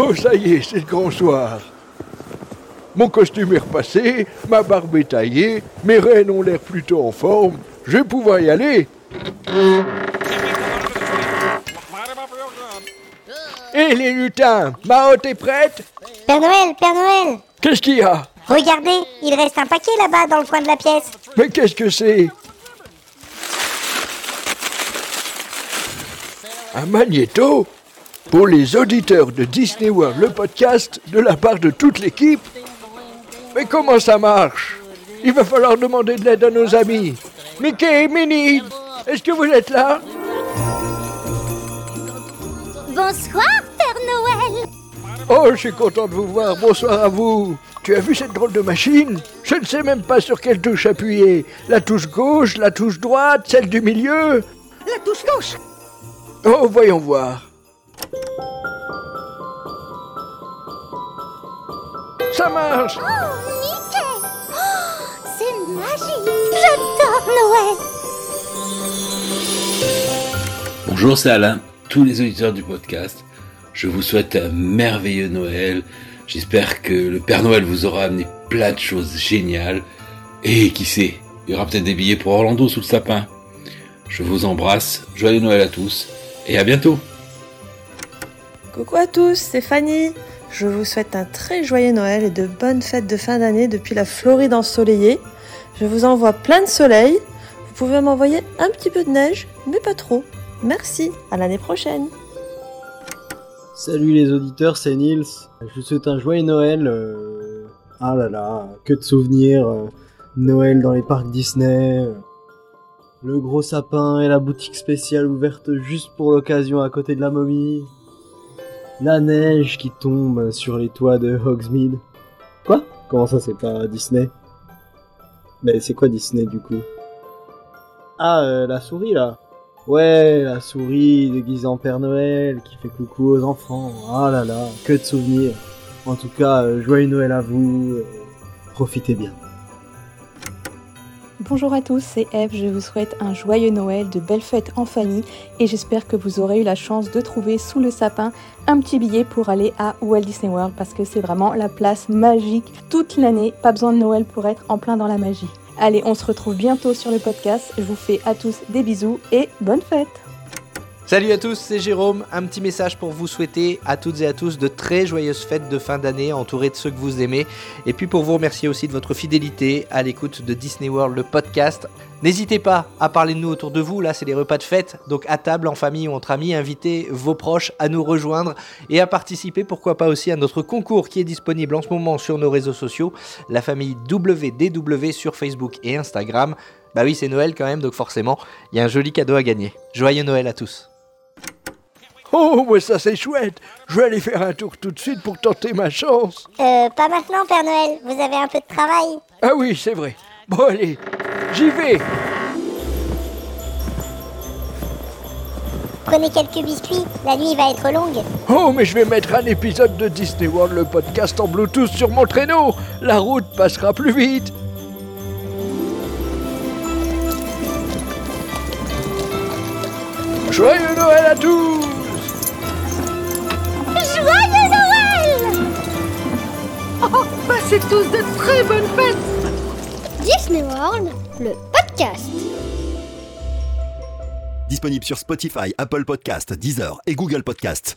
Oh, ça y est, c'est le grand soir. Mon costume est repassé, ma barbe est taillée, mes reines ont l'air plutôt en forme. Je vais pouvoir y aller. Hé les lutins, ma hôte est prête? Père Noël, Père Noël Qu'est-ce qu'il y a? Regardez, il reste un paquet là-bas dans le coin de la pièce. Mais qu'est-ce que c'est? Un magnéto? Pour les auditeurs de Disney World, le podcast, de la part de toute l'équipe Mais comment ça marche? Il va falloir demander de l'aide à nos amis. Mickey, Minnie, est-ce que vous êtes là? Bonsoir, Père Noël Oh, je suis content de vous voir. Bonsoir à vous. Tu as vu cette drôle de machine? Je ne sais même pas sur quelle touche appuyer. La touche gauche, la touche droite, celle du milieu La touche gauche Oh, voyons voir. Ça marche Oh, Mickey Oh, c'est magique J'adore Noël Bonjour, c'est Alain, tous les auditeurs du podcast. Je vous souhaite un merveilleux Noël. J'espère que le Père Noël vous aura amené plein de choses géniales. Et qui sait, il y aura peut-être des billets pour Orlando sous le sapin. Je vous embrasse, joyeux Noël à tous, et à bientôt. Coucou à tous, c'est Fanny. Je vous souhaite un très joyeux Noël et de bonnes fêtes de fin d'année depuis la Floride ensoleillée. Je vous envoie plein de soleil. Vous pouvez m'envoyer un petit peu de neige, mais pas trop. Merci, à l'année prochaine. Salut les auditeurs, c'est Nils. Je vous souhaite un joyeux Noël. euh, Ah là là, que de souvenirs. euh, Noël dans les parcs Disney. euh, Le gros sapin et la boutique spéciale ouverte juste pour l'occasion à côté de la momie. La neige qui tombe sur les toits de Hogsmeade. Quoi? Comment ça c'est pas Disney? Mais c'est quoi Disney du coup? Ah, euh, la souris là Ouais, la souris déguisée en Père Noël qui fait coucou aux enfants. Ah là là, que de souvenirs. En tout cas, euh, joyeux Noël à vous. et profitez bien. Bonjour à tous, c'est Eve, je vous souhaite un joyeux Noël, de belles fêtes en famille et j'espère que vous aurez eu la chance de trouver sous le sapin un petit billet pour aller à Walt Disney World parce que c'est vraiment la place magique toute l'année, pas besoin de Noël pour être en plein dans la magie. Allez, on se retrouve bientôt sur le podcast, je vous fais à tous des bisous et bonne fête Salut à tous, c'est Jérôme. Un petit message pour vous souhaiter à toutes et à tous de très joyeuses fêtes de fin d'année entourées de ceux que vous aimez. Et puis pour vous remercier aussi de votre fidélité à l'écoute de Disney World, le podcast. N'hésitez pas à parler de nous autour de vous. Là, c'est les repas de fête. Donc à table, en famille ou entre amis, invitez vos proches à nous rejoindre et à participer, pourquoi pas aussi à notre concours qui est disponible en ce moment sur nos réseaux sociaux. La famille WDW sur Facebook et Instagram. Bah oui, c'est Noël quand même, donc forcément, il y a un joli cadeau à gagner. Joyeux Noël à tous. Oh, mais ça c'est chouette Je vais aller faire un tour tout de suite pour tenter ma chance. Euh, pas maintenant, Père Noël. Vous avez un peu de travail. Ah oui, c'est vrai. Bon, allez, j'y vais. Prenez quelques biscuits. La nuit va être longue. Oh, mais je vais mettre un épisode de Disney World, le podcast en Bluetooth sur mon traîneau. La route passera plus vite. Joyeux Noël à tous tous de très bonnes fêtes Disney World, le podcast. Disponible sur Spotify, Apple Podcast, Deezer et Google Podcast.